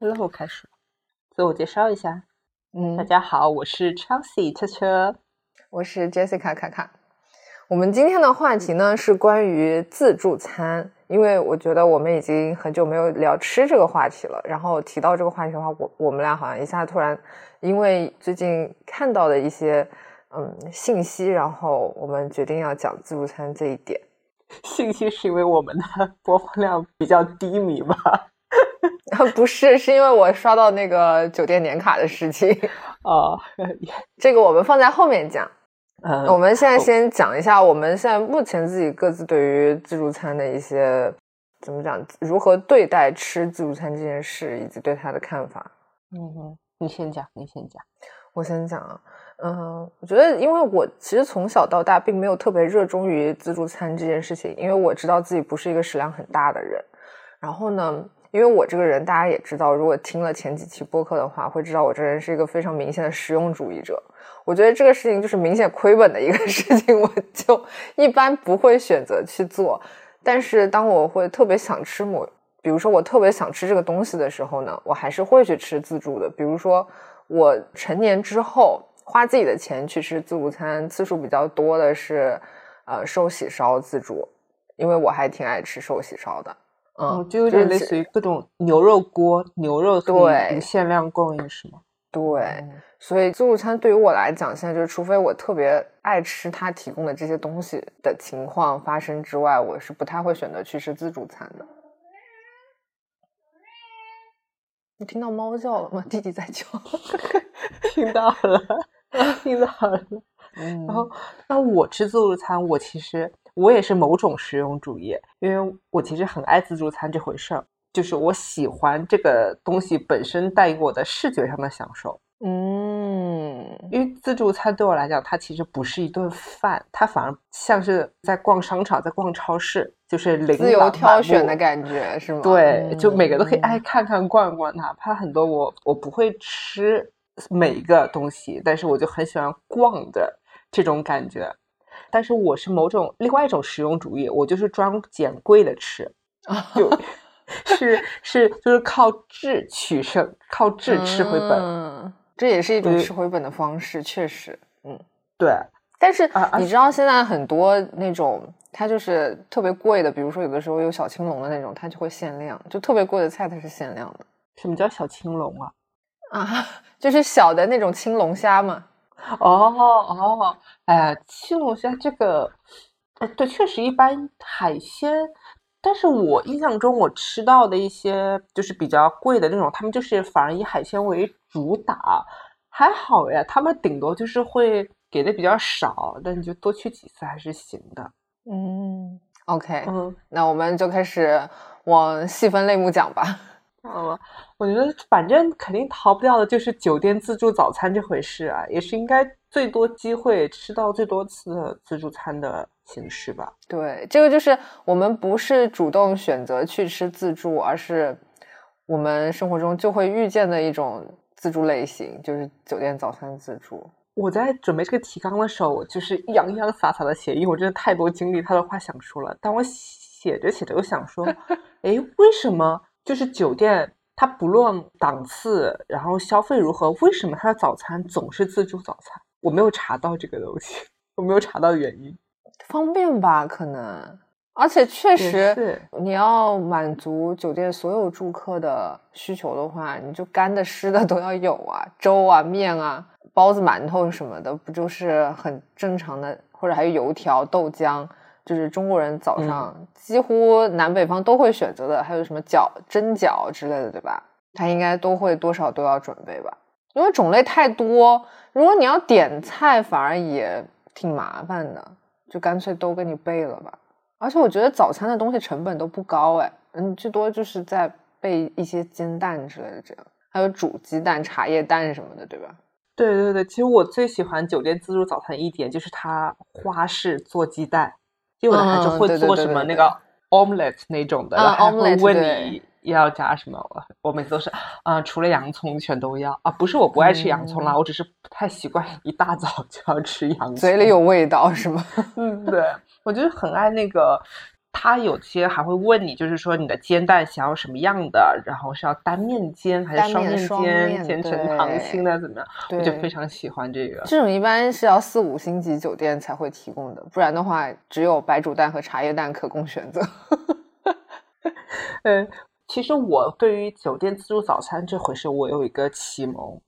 Hello，我开始。自我介绍一下，嗯，大家好，我是 Chelsea 车车，我是 Jessica 卡卡。我们今天的话题呢是关于自助餐，因为我觉得我们已经很久没有聊吃这个话题了。然后提到这个话题的话，我我们俩好像一下突然，因为最近看到的一些嗯信息，然后我们决定要讲自助餐这一点。信息是因为我们的播放量比较低迷吧？不是，是因为我刷到那个酒店年卡的事情。哦，这个我们放在后面讲。嗯，我们现在先讲一下我们现在目前自己各自对于自助餐的一些怎么讲，如何对待吃自助餐这件事，以及对它的看法。嗯哼，你先讲，你先讲。我先讲啊，嗯，我觉得因为我其实从小到大并没有特别热衷于自助餐这件事情，因为我知道自己不是一个食量很大的人。然后呢，因为我这个人大家也知道，如果听了前几期播客的话，会知道我这人是一个非常明显的实用主义者。我觉得这个事情就是明显亏本的一个 事情，我就一般不会选择去做。但是当我会特别想吃某，比如说我特别想吃这个东西的时候呢，我还是会去吃自助的。比如说我成年之后花自己的钱去吃自助餐次数比较多的是，呃，寿喜烧自助，因为我还挺爱吃寿喜烧的。嗯，就有点类似于各种牛肉锅、牛肉对无限量供应是吗？对。所以自助餐对于我来讲，现在就是除非我特别爱吃他提供的这些东西的情况发生之外，我是不太会选择去吃自助餐的。你听到猫叫了吗？弟弟在叫，听到了，听到了。嗯，然后，那我吃自助餐，我其实我也是某种实用主义，因为我其实很爱自助餐这回事儿，就是我喜欢这个东西本身带给我的视觉上的享受。嗯，因为自助餐对我来讲，它其实不是一顿饭，它反而像是在逛商场，在逛超市，就是自由挑选的感觉，是吗？对，就每个都可以爱看看逛逛，哪怕很多我我不会吃每一个东西，但是我就很喜欢逛的这种感觉。但是我是某种另外一种实用主义，我就是专捡贵的吃，就是是就是靠质取胜，靠质吃回本。嗯这也是一种吃回本的方式，确实，嗯，对。但是你知道现在很多那种，它就是特别贵的，比如说有的时候有小青龙的那种，它就会限量，就特别贵的菜它是限量的。什么叫小青龙啊？啊，就是小的那种青龙虾嘛。哦哦，哎呀，青龙虾这个，呃，对，确实一般海鲜。但是我印象中，我吃到的一些就是比较贵的那种，他们就是反而以海鲜为主打，还好呀。他们顶多就是会给的比较少，但你就多去几次还是行的。嗯，OK，嗯，那我们就开始往细分类目讲吧。嗯，我觉得反正肯定逃不掉的就是酒店自助早餐这回事啊，也是应该最多机会吃到最多次的自助餐的形式吧。对，这个就是我们不是主动选择去吃自助，而是我们生活中就会遇见的一种自助类型，就是酒店早餐自助。我在准备这个提纲的时候，我就是洋洋洒洒的写，因为我真的太多经历、太多话想说了。但我写着写着又想说，哎，为什么？就是酒店，它不论档次，然后消费如何，为什么它的早餐总是自助早餐？我没有查到这个东西，我没有查到原因。方便吧？可能，而且确实，你要满足酒店所有住客的需求的话，你就干的、湿的都要有啊，粥啊、面啊、包子、馒头什么的，不就是很正常的？或者还有油条、豆浆。就是中国人早上几乎南北方都会选择的，还有什么饺、蒸饺之类的，对吧？他应该都会多少都要准备吧，因为种类太多。如果你要点菜，反而也挺麻烦的，就干脆都给你备了吧。而且我觉得早餐的东西成本都不高，哎，嗯，最多就是在备一些煎蛋之类的，这样还有煮鸡蛋、茶叶蛋什么的，对吧？对对对，其实我最喜欢酒店自助早餐一点就是它花式做鸡蛋。有的孩子会做什么那个 omelette 那种的，然后会问你要加什么。我我每次都是，啊，除了洋葱全都要啊。不是我不爱吃洋葱啦，我只是不太习惯一大早就要吃洋葱，嘴里有味道是吗？嗯，对，我就是很爱那个他有些还会问你，就是说你的煎蛋想要什么样的，然后是要单面煎还是双面煎，煎成溏心的怎么样？我就非常喜欢这个。这种一般是要四五星级酒店才会提供的，不然的话只有白煮蛋和茶叶蛋可供选择。嗯，其实我对于酒店自助早餐这回事，我有一个启蒙，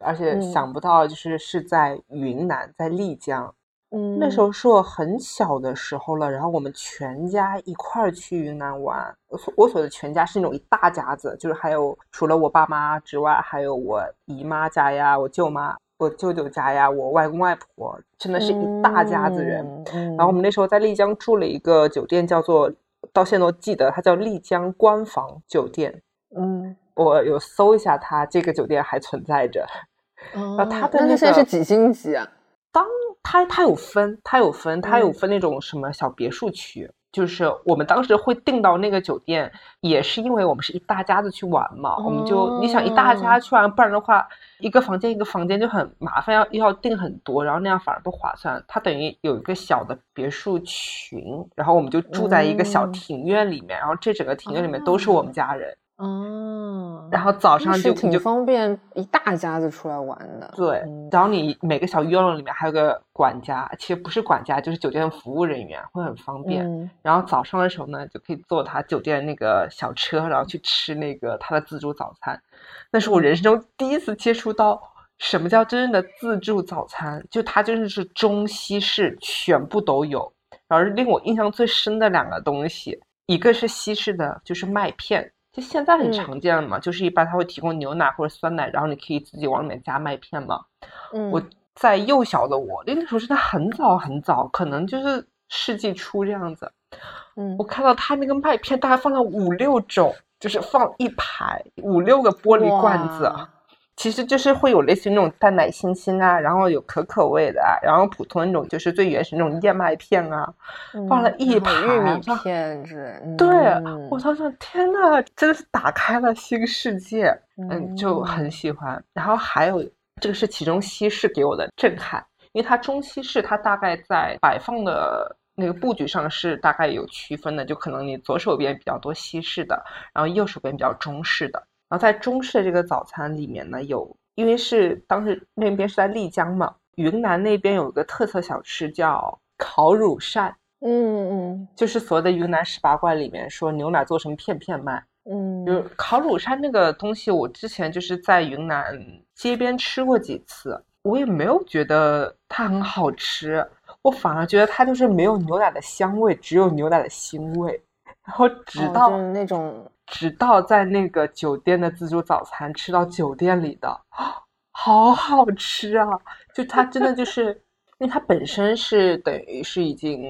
而且想不到就是是在云南，在丽江。嗯，那时候是我很小的时候了，然后我们全家一块儿去云南玩。我所我所的全家是那种一大家子，就是还有除了我爸妈之外，还有我姨妈家呀、我舅妈、我舅舅家呀、我外公外婆，真的是一大家子人。然后我们那时候在丽江住了一个酒店，叫做到现在都记得，它叫丽江官房酒店。嗯，我有搜一下，它这个酒店还存在着。哦，它的那现在是几星级啊？当它它有分，它有分，它有分那种什么小别墅区，就是我们当时会订到那个酒店，也是因为我们是一大家子去玩嘛，我们就你想一大家去玩，不然的话一个房间一个房间就很麻烦，要要订很多，然后那样反而不划算。它等于有一个小的别墅群，然后我们就住在一个小庭院里面，然后这整个庭院里面都是我们家人。哦，然后早上就挺方便，一大家子出来玩的。对，然后你每个小院落里面还有个管家，其实不是管家，就是酒店的服务人员，会很方便。然后早上的时候呢，就可以坐他酒店那个小车，然后去吃那个他的自助早餐。那是我人生中第一次接触到什么叫真正的自助早餐，就它真的是中西式全部都有。然后令我印象最深的两个东西，一个是西式的，就是麦片。就现在很常见了嘛，就是一般他会提供牛奶或者酸奶，然后你可以自己往里面加麦片嘛。嗯，我在幼小的我那个时候是在很早很早，可能就是世纪初这样子。嗯，我看到他那个麦片大概放了五六种，就是放一排五六个玻璃罐子。其实就是会有类似于那种淡奶星星啊，然后有可可味的，然后普通那种就是最原始那种燕麦片啊，放了一排玉米片子。对，我当时天呐，真的是打开了新世界，嗯，就很喜欢。然后还有这个是其中西式给我的震撼，因为它中西式它大概在摆放的那个布局上是大概有区分的，就可能你左手边比较多西式的，然后右手边比较中式的。然后在中式的这个早餐里面呢，有因为是当时那边是在丽江嘛，云南那边有一个特色小吃叫烤乳扇，嗯嗯，就是所谓的云南十八怪里面说牛奶做成片片卖，嗯，就是烤乳扇那个东西，我之前就是在云南街边吃过几次，我也没有觉得它很好吃，我反而觉得它就是没有牛奶的香味，只有牛奶的腥味，然后直到那种。直到在那个酒店的自助早餐吃到酒店里的，好好吃啊！就它真的就是，因为它本身是等于是已经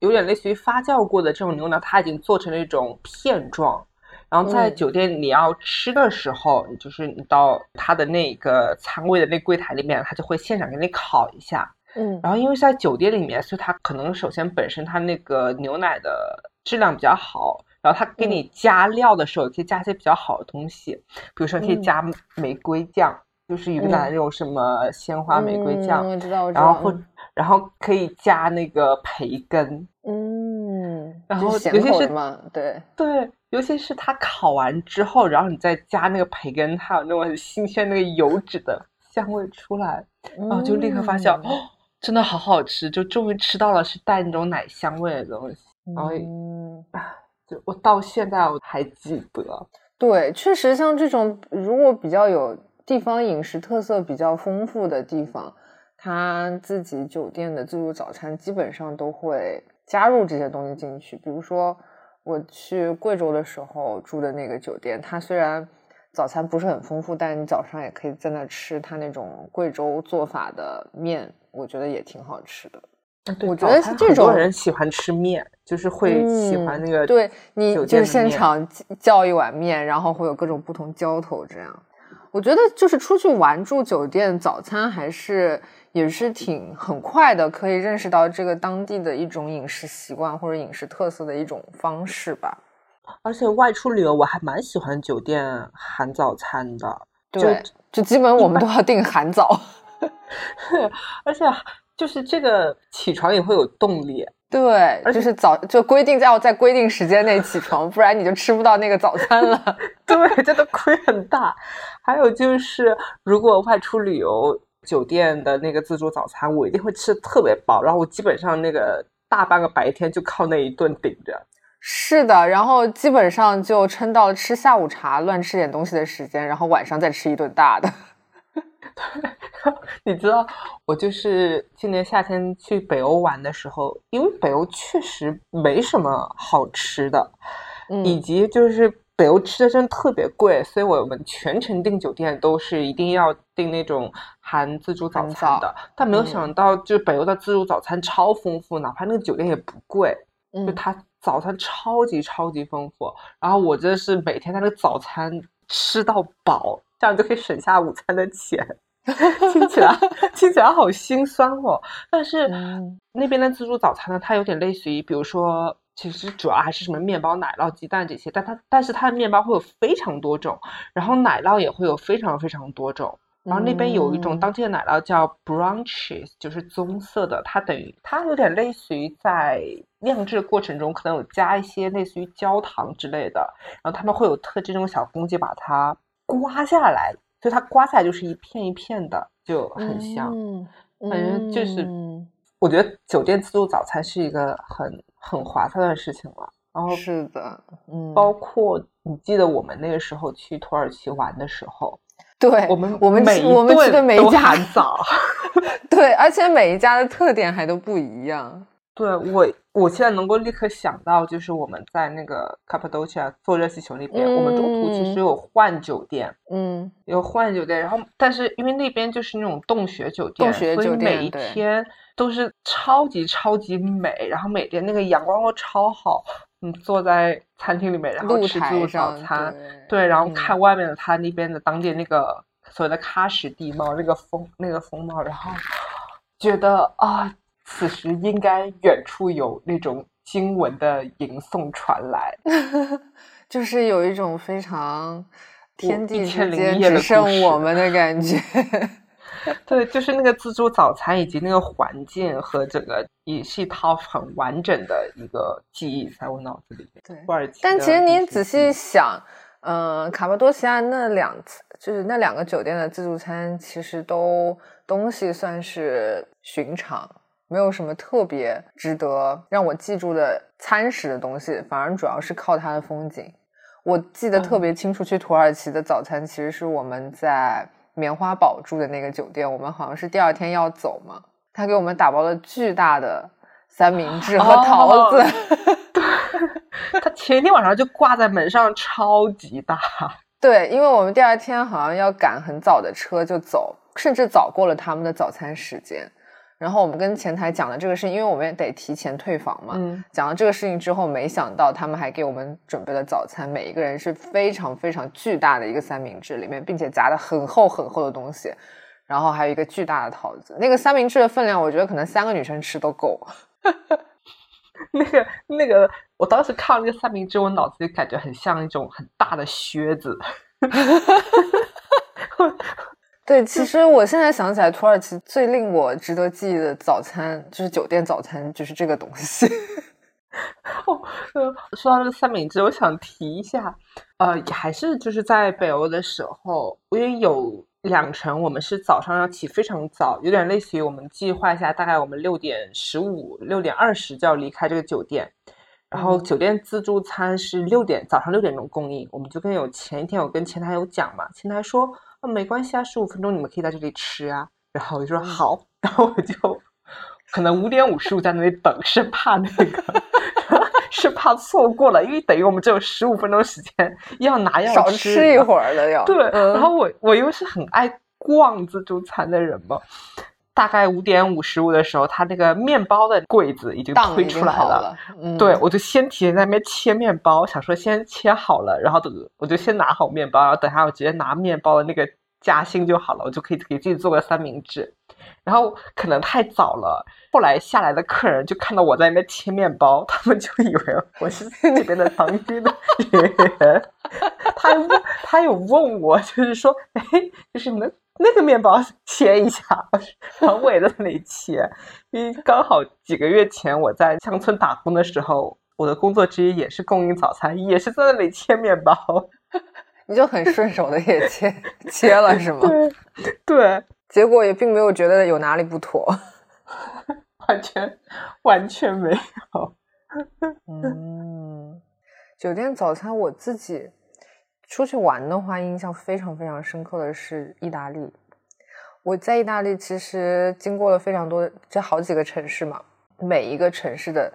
有点类似于发酵过的这种牛奶，它已经做成了一种片状。然后在酒店你要吃的时候，就是你到它的那个餐位的那柜台里面，它就会现场给你烤一下。嗯，然后因为在酒店里面，所以它可能首先本身它那个牛奶的质量比较好。然后他给你加料的时候，可以加一些比较好的东西，比如说可以加玫瑰酱，就是云南那种什么鲜花玫瑰酱，我知道，然后或然后可以加那个培根，嗯，然后尤其是对。对，尤其是它烤完之后，然后你再加那个培根，它有那种很新鲜那个油脂的香味出来，然后就立刻发现，哦，真的好好吃，就终于吃到了是带那种奶香味的东西，然后啊。就我到现在我还记得，对，确实像这种如果比较有地方饮食特色比较丰富的地方，他自己酒店的自助早餐基本上都会加入这些东西进去。比如说我去贵州的时候住的那个酒店，它虽然早餐不是很丰富，但你早上也可以在那吃它那种贵州做法的面，我觉得也挺好吃的。我觉得是这种人喜欢吃面，就是会喜欢那个。对你就是现场叫一碗面，然后会有各种不同浇头这样。我觉得就是出去玩住酒店早餐还是也是挺很快的，可以认识到这个当地的一种饮食习惯或者饮食特色的一种方式吧。而且外出旅游我还蛮喜欢酒店含早餐的，对，就基本我们都要订含早。而且。就是这个起床也会有动力。对，就是早就规定要在规定时间内起床，不然你就吃不到那个早餐了。对，真的亏很大。还有就是，如果外出旅游，酒店的那个自助早餐，我一定会吃的特别饱，然后我基本上那个大半个白天就靠那一顿顶着。是的，然后基本上就撑到吃下午茶、乱吃点东西的时间，然后晚上再吃一顿大的。对，你知道，我就是今年夏天去北欧玩的时候，因为北欧确实没什么好吃的，以及就是北欧吃的真的特别贵，所以我们全程订酒店都是一定要订那种含自助早餐的。但没有想到，就是北欧的自助早餐超丰富，哪怕那个酒店也不贵，就它早餐超级超级丰富。然后我真的是每天在那个早餐吃到饱，这样就可以省下午餐的钱。听起来听起来好心酸哦，但是那边的自助早餐呢，它有点类似于，比如说，其实主要还是什么面包、奶酪、鸡蛋这些，但它但是它的面包会有非常多种，然后奶酪也会有非常非常多种，然后那边有一种当地的奶酪叫 brown cheese，就是棕色的，它等于它有点类似于在酿制过程中可能有加一些类似于焦糖之类的，然后他们会有特制那种小工具把它刮下来。所以它刮下来就是一片一片的，就很香。嗯反正就是，我觉得酒店自助早餐是一个很很划算的事情了。然后是的，嗯，包括你记得我们那个时候去土耳其玩的时候，对我们我们每我们去的每一家早，对，而且每一家的特点还都不一样。对我，我现在能够立刻想到，就是我们在那个卡帕多奇亚坐热气球那边，我们中途其实有换酒店，嗯，有换酒店，然后但是因为那边就是那种洞穴酒店，洞穴酒店每一天都是超级超级美，然后每天那个阳光都超好，你，坐在餐厅里面，然后吃自助早餐，对，然后看外面的他那边的当地那个所谓的喀什地貌，那个风那个风貌，然后觉得啊。此时应该远处有那种经文的吟诵传来，就是有一种非常天地之间只剩我们的感觉。对，就是那个自助早餐以及那个环境和整个也是一套很完整的一个记忆在我脑子里面。对，但其实你仔细想，嗯，卡巴多西亚那两次就是那两个酒店的自助餐，其实都东西算是寻常。没有什么特别值得让我记住的餐食的东西，反而主要是靠它的风景。我记得特别清楚，去土耳其的早餐其实是我们在棉花堡住的那个酒店。我们好像是第二天要走嘛，他给我们打包了巨大的三明治和桃子。他前一天晚上就挂在门上，超级大。对，因为我们第二天好像要赶很早的车就走，甚至早过了他们的早餐时间。然后我们跟前台讲了这个事情，因为我们也得提前退房嘛。讲了这个事情之后，没想到他们还给我们准备了早餐，每一个人是非常非常巨大的一个三明治，里面并且夹的很厚很厚的东西，然后还有一个巨大的桃子。那个三明治的分量，我觉得可能三个女生吃都够。那个那个，我当时看了那个三明治，我脑子里感觉很像一种很大的靴子。对，其实我现在想起来，土耳其最令我值得记忆的早餐就是酒店早餐，就是这个东西。哦，说到这个三明治，我想提一下，呃，还是就是在北欧的时候，因为有两程，我们是早上要起非常早，有点类似于我们计划一下，大概我们六点十五、六点二十就要离开这个酒店，然后酒店自助餐是六点早上六点钟供应，我们就跟有前一天我跟前台有讲嘛，前台说。没关系啊，十五分钟你们可以在这里吃啊。然后我就说好，然后我就可能五点五十五在那里等，生怕那个，是怕错过了，因为等于我们只有十五分钟时间要拿要少吃一会儿了要。对，然后我我又是很爱逛自助餐的人嘛，大概五点五十五的时候，他那个面包的柜子已经推出来了，对我就先提前在那边切面包，想说先切好了，然后等我就先拿好面包，然后等下我直接拿面包的那个。夹心就好了，我就可以给自己做个三明治。然后可能太早了，后来下来的客人就看到我在那边切面包，他们就以为我是那边的当地的人。他问，他有问我，就是说，哎，就是你们那个面包切一下，我也在那里切。因为刚好几个月前我在乡村打工的时候，我的工作之一也是供应早餐，也是在那里切面包。你就很顺手的也切切了是吗？对，结果也并没有觉得有哪里不妥，完全完全没有。嗯，酒店早餐我自己。出去玩的话，印象非常非常深刻的是意大利。我在意大利其实经过了非常多，这好几个城市嘛，每一个城市的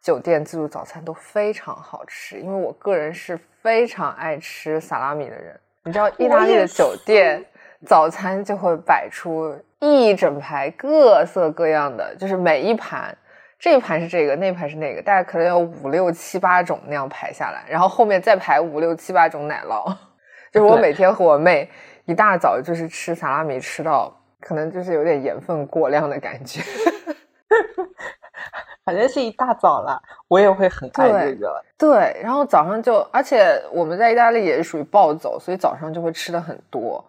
酒店自助早餐都非常好吃。因为我个人是非常爱吃萨拉米的人，你知道，意大利的酒店早餐就会摆出一整排各色各样的，就是每一盘。这一盘是这个，那盘是那个，大概可能有五六七八种那样排下来，然后后面再排五六七八种奶酪。就是我每天和我妹一大早就是吃萨拉米，吃到可能就是有点盐分过量的感觉。反正是一大早了，我也会很爱这个。对，然后早上就，而且我们在意大利也是属于暴走，所以早上就会吃的很多，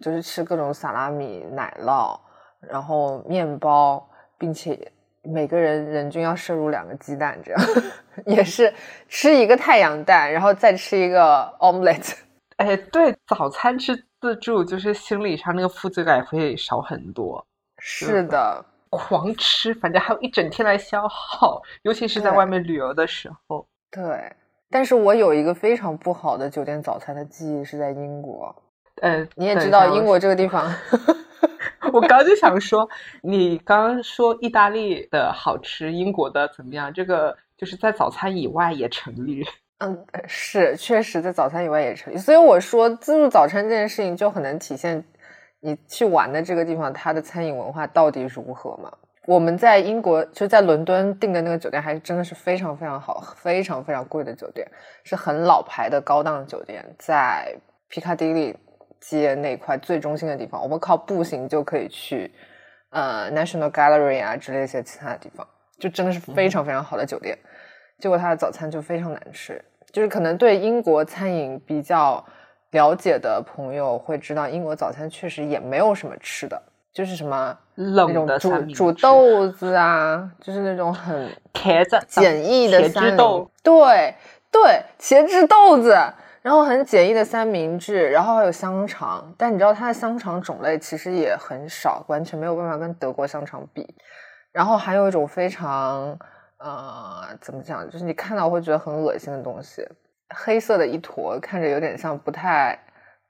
就是吃各种萨拉米、奶酪，然后面包，并且。每个人人均要摄入两个鸡蛋，这样 也是吃一个太阳蛋，然后再吃一个 omelette。哎，对，早餐吃自助，就是心理上那个负罪感会少很多。是的，狂吃，反正还有一整天来消耗，尤其是在外面旅游的时候。对，但是我有一个非常不好的酒店早餐的记忆是在英国。呃，你也知道英国这个地方。我刚就想说，你刚刚说意大利的好吃，英国的怎么样？这个就是在早餐以外也成立。嗯，是，确实在早餐以外也成立。所以我说，自助早餐这件事情就很能体现你去玩的这个地方它的餐饮文化到底如何嘛。我们在英国就在伦敦订的那个酒店，还是真的是非常非常好，非常非常贵的酒店，是很老牌的高档酒店，在皮卡迪利。街那块最中心的地方，我们靠步行就可以去，呃，National Gallery 啊之类一些其他的地方，就真的是非常非常好的酒店。结果他的早餐就非常难吃，就是可能对英国餐饮比较了解的朋友会知道，英国早餐确实也没有什么吃的，就是什么冷的煮煮豆子啊，就是那种很茄子简易的三豆，对对，茄汁豆子。然后很简易的三明治，然后还有香肠，但你知道它的香肠种类其实也很少，完全没有办法跟德国香肠比。然后还有一种非常呃，怎么讲，就是你看到会觉得很恶心的东西，黑色的一坨，看着有点像不太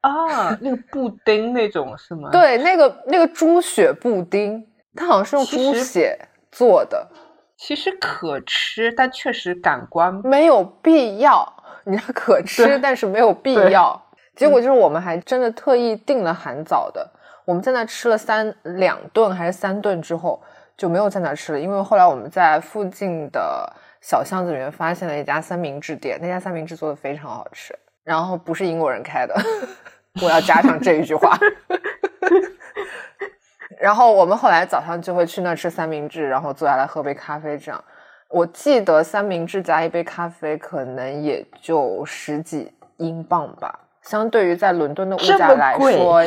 啊，那个布丁那种是吗？对，那个那个猪血布丁，它好像是用猪血做的，其实可吃，但确实感官没有必要。你要可 吃，但是没有必要。结果就是我们还真的特意订了含早的。我们在那吃了三两顿还是三顿之后，就没有在那吃了。因为后来我们在附近的小巷子里面发现了一家三明治店，那家三明治做的非常好吃。然后不是英国人开的，我要加上这一句话。然后我们后来早上就会去那吃三明治，然后坐下来喝杯咖啡，这样。我记得三明治加一杯咖啡可能也就十几英镑吧，相对于在伦敦的物价来说，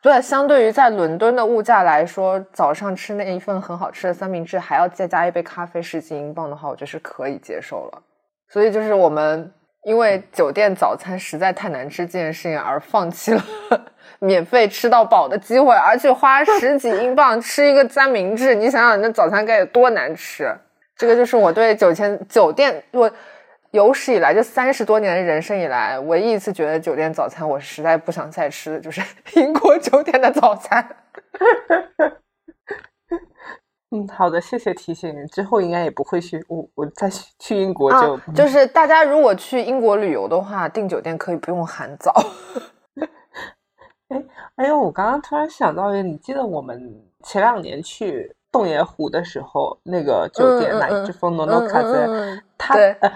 对，相对于在伦敦的物价来说，早上吃那一份很好吃的三明治还要再加一杯咖啡十几英镑的话，我觉得是可以接受了。所以就是我们因为酒店早餐实在太难吃这件事情而放弃了 免费吃到饱的机会，而且花十几英镑吃一个三明治，你想想那早餐该有多难吃。这个就是我对酒店酒店我有史以来就三十多年的人生以来唯一一次觉得酒店早餐我实在不想再吃的就是 英国酒店的早餐。嗯，好的，谢谢提醒。之后应该也不会去我我再去英国就就是大家如果去英国旅游的话，订酒店可以不用含早。哎哎呦，我刚刚突然想到你记得我们前两年去。洞爷湖的时候，那个酒店那一只风诺诺卡在，他呃，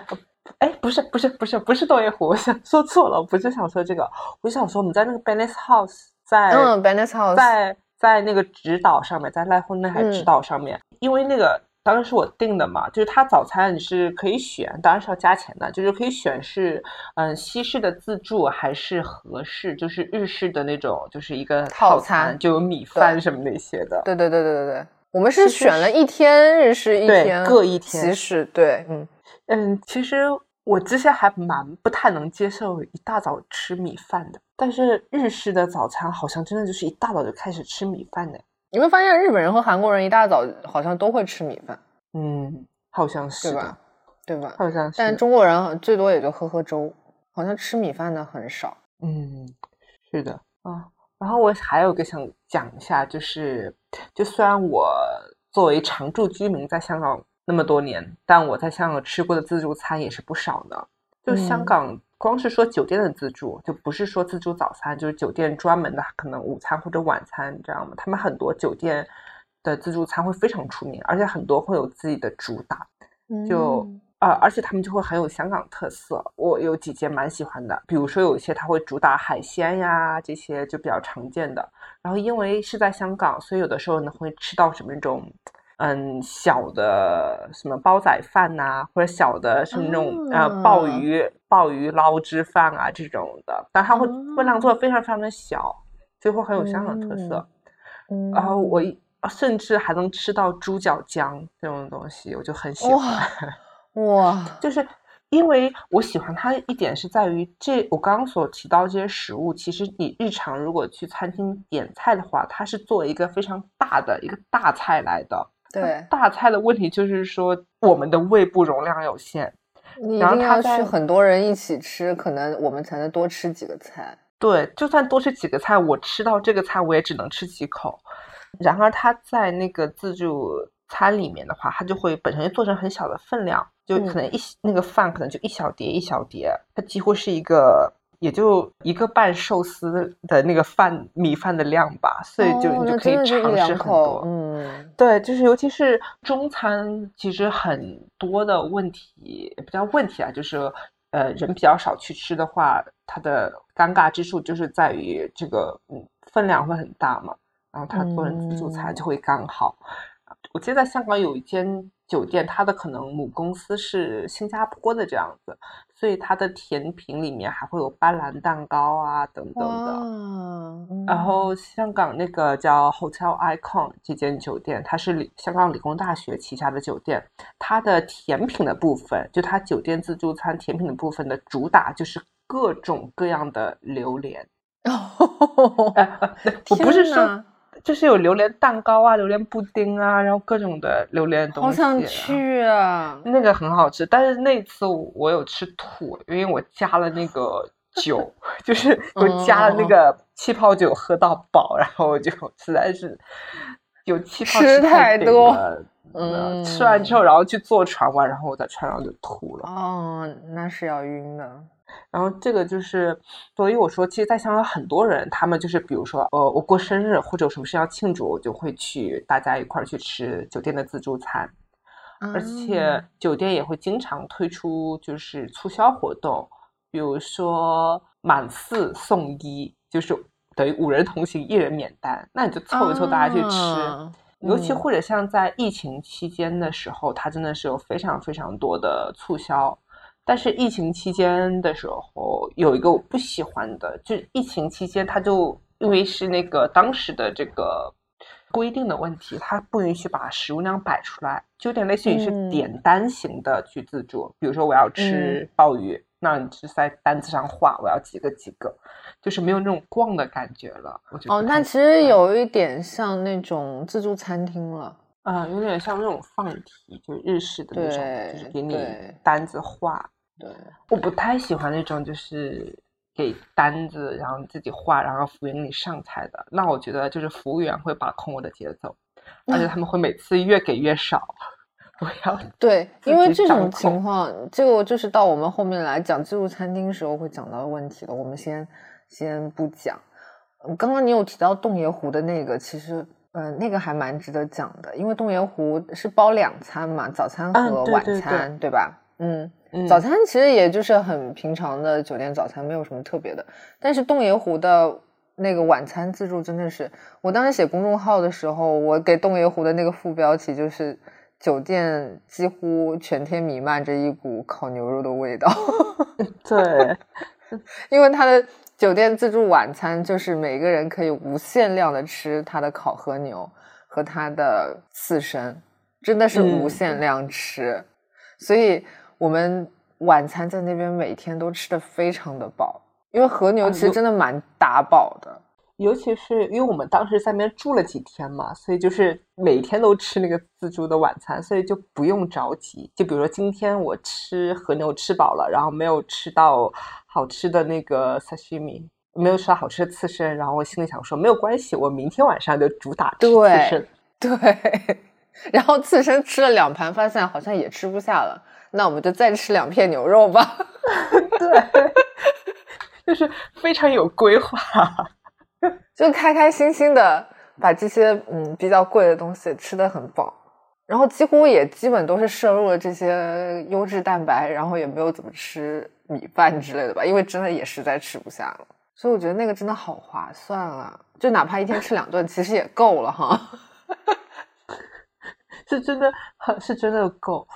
哎，不是不是不是不是洞爷湖，我想说错了，我不是想说这个，我想说我们在那个 Bennis House，在嗯 Bennis House，在在那个直岛上面，在濑户内海直岛上面，因为那个当时是我订的嘛，就是它早餐你是可以选，当然是要加钱的，就是可以选是嗯西式的自助还是和式，就是日式的那种，就是一个套餐就有米饭什么那些的。对对对对对对，我们是选了一天日式，一天各一天其实。对，嗯嗯，其实我之前还蛮不太能接受一大早吃米饭的，但是日式的早餐好像真的就是一大早就开始吃米饭的。你会发现日本人和韩国人一大早好像都会吃米饭，嗯，好像是对吧？对吧？好像是。但中国人最多也就喝喝粥，好像吃米饭的很少。嗯，是的啊。然后我还有个想讲一下，就是就虽然我作为常住居民在香港那么多年，但我在香港吃过的自助餐也是不少的。就香港。光是说酒店的自助，就不是说自助早餐，就是酒店专门的可能午餐或者晚餐，这样吗？他们很多酒店的自助餐会非常出名，而且很多会有自己的主打，就啊，而且他们就会很有香港特色。我有几件蛮喜欢的，比如说有一些他会主打海鲜呀，这些就比较常见的。然后因为是在香港，所以有的时候呢会吃到什么那种。嗯，小的什么煲仔饭呐，或者小的是那种呃鲍鱼鲍鱼捞汁饭啊这种的，但它会分量做的非常非常的小，就会很有香港特色。然后我甚至还能吃到猪脚姜这种东西，我就很喜欢。哇，就是因为我喜欢它一点是在于这我刚刚所提到这些食物，其实你日常如果去餐厅点菜的话，它是作为一个非常大的一个大菜来的。对大菜的问题就是说，我们的胃部容量有限，你一定要去很多人一起吃，可能我们才能多吃几个菜。对，就算多吃几个菜，我吃到这个菜我也只能吃几口。然而它在那个自助餐里面的话，它就会本身就做成很小的分量，就可能一那个饭可能就一小碟一小碟，它几乎是一个。也就一个半寿司的那个饭米饭的量吧，所以就你就可以尝试很多。嗯，对，就是尤其是中餐，其实很多的问题也不叫问题啊，就是呃人比较少去吃的话，它的尴尬之处就是在于这个嗯分量会很大嘛，然后它做成自助餐就会刚好。我记得在香港有一间酒店，它的可能母公司是新加坡的这样子。所以它的甜品里面还会有斑斓蛋糕啊等等的。嗯然后香港那个叫 Hotel Icon 这间酒店，它是理香港理工大学旗下的酒店。它的甜品的部分，就它酒店自助餐甜品的部分的主打就是各种各样的榴莲。哦 我不是说。就是有榴莲蛋糕啊，榴莲布丁啊，然后各种的榴莲东西。好想去啊！那个很好吃，但是那次我有吃吐，因为我加了那个 酒，就是我加了那个气泡酒喝到饱，然后我就实在是有气泡吃太多。嗯，吃完之后，然后去坐船玩，然后我在船上就吐了。哦，那是要晕的。然后这个就是，所以我说，其实，在香港很多人，他们就是，比如说，呃，我过生日或者有什么事要庆祝，我就会去大家一块儿去吃酒店的自助餐，而且酒店也会经常推出就是促销活动，比如说满四送一，就是等于五人同行一人免单，那你就凑一凑大家去吃，尤其或者像在疫情期间的时候，它真的是有非常非常多的促销。但是疫情期间的时候，有一个我不喜欢的，就是疫情期间，他就因为是那个当时的这个规定的问题，他不允许把食物那样摆出来，就有点类似于是点单型的去自助。比如说我要吃鲍鱼，那你就在单子上画我要几个几个，就是没有那种逛的感觉了。我觉得哦，那其实有一点像那种自助餐厅了，啊，有点像那种放题，就日式的那种，就是给你单子画。对，我不太喜欢那种就是给单子，然后自己画，然后服务员给你上菜的。那我觉得就是服务员会把控我的节奏，而且他们会每次越给越少。我要 对，因为这种情况，这个就是到我们后面来讲自助餐厅时候会讲到的问题了。我们先先不讲。刚刚你有提到洞爷湖的那个，其实嗯，那个还蛮值得讲的，因为洞爷湖是包两餐嘛，早餐和晚餐，对吧？嗯。早餐其实也就是很平常的酒店早餐，没有什么特别的。但是洞爷湖的那个晚餐自助真的是，我当时写公众号的时候，我给洞爷湖的那个副标题就是酒店几乎全天弥漫着一股烤牛肉的味道。对，因为他的酒店自助晚餐就是每个人可以无限量的吃他的烤和牛和他的刺身，真的是无限量吃。所以我们晚餐在那边每天都吃的非常的饱，因为和牛其实真的蛮打饱的。尤其是因为我们当时在那边住了几天嘛，所以就是每天都吃那个自助的晚餐，所以就不用着急。就比如说今天我吃和牛吃饱了，然后没有吃到好吃的那个 sashimi，没有吃到好吃的刺身，然后我心里想说没有关系，我明天晚上就主打吃刺身。对，然后刺身吃了两盘，发现好像也吃不下了，那我们就再吃两片牛肉吧。对，就是非常有规划。就开开心心的把这些嗯比较贵的东西吃的很饱，然后几乎也基本都是摄入了这些优质蛋白，然后也没有怎么吃米饭之类的吧，因为真的也实在吃不下了。所以我觉得那个真的好划算啊，就哪怕一天吃两顿，其实也够了哈。是真的很，是真的够。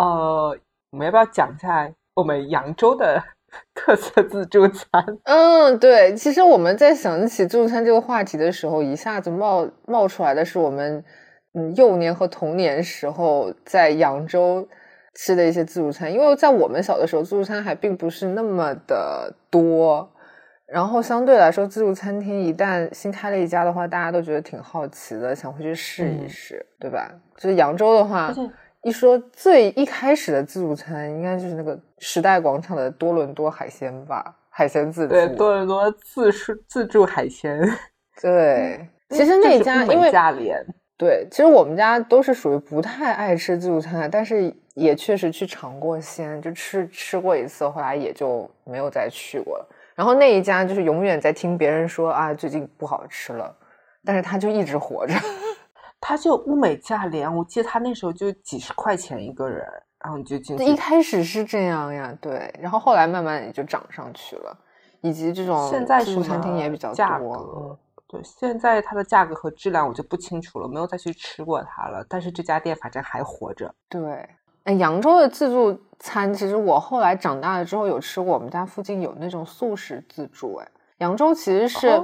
呃，我们要不要讲一下我们扬州的？特色自助餐，嗯，对，其实我们在想起自助餐这个话题的时候，一下子冒冒出来的是我们嗯幼年和童年时候在扬州吃的一些自助餐，因为在我们小的时候，自助餐还并不是那么的多，然后相对来说，自助餐厅一旦新开了一家的话，大家都觉得挺好奇的，想回去试一试，对吧？就是扬州的话。一说最一开始的自助餐，应该就是那个时代广场的多伦多海鲜吧，海鲜自助。对，多伦多自助自助海鲜。对，其实那家因为价廉。对，其实我们家都是属于不太爱吃自助餐，但是也确实去尝过鲜，就吃吃过一次，后来也就没有再去过了。然后那一家就是永远在听别人说啊，最近不好吃了，但是他就一直活着。他就物美价廉，我记得他那时候就几十块钱一个人，然后你就进去。一开始是这样呀，对，然后后来慢慢也就涨上去了，以及这种现在自助餐厅也比较多。对，现在它的价格和质量我就不清楚了，没有再去吃过它了。但是这家店反正还活着。对，哎，扬州的自助餐，其实我后来长大了之后有吃过，我们家附近有那种素食自助。哎，扬州其实是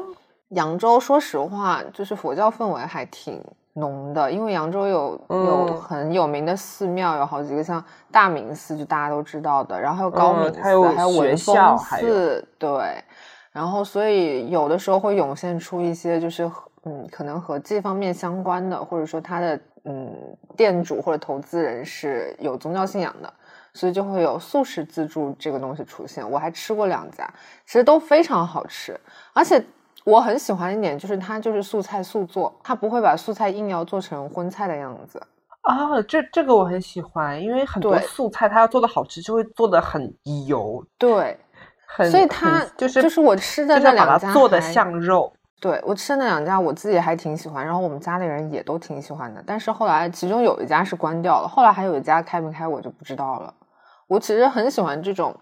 扬州，说实话，就是佛教氛围还挺。浓的，因为扬州有有很有名的寺庙，有好几个，像大明寺就大家都知道的，然后还有高明寺，还有文峰寺，对，然后所以有的时候会涌现出一些就是嗯，可能和这方面相关的，或者说他的嗯店主或者投资人是有宗教信仰的，所以就会有素食自助这个东西出现。我还吃过两家，其实都非常好吃，而且。我很喜欢一点就是它就是素菜素做，它不会把素菜硬要做成荤菜的样子啊。这这个我很喜欢，因为很多素菜它要做的好吃，就会做的很油。对，很所以它就是就是我吃的那两家做的像肉。对我吃的那两家我自己还挺喜欢，然后我们家里人也都挺喜欢的。但是后来其中有一家是关掉了，后来还有一家开没开我就不知道了。我其实很喜欢这种。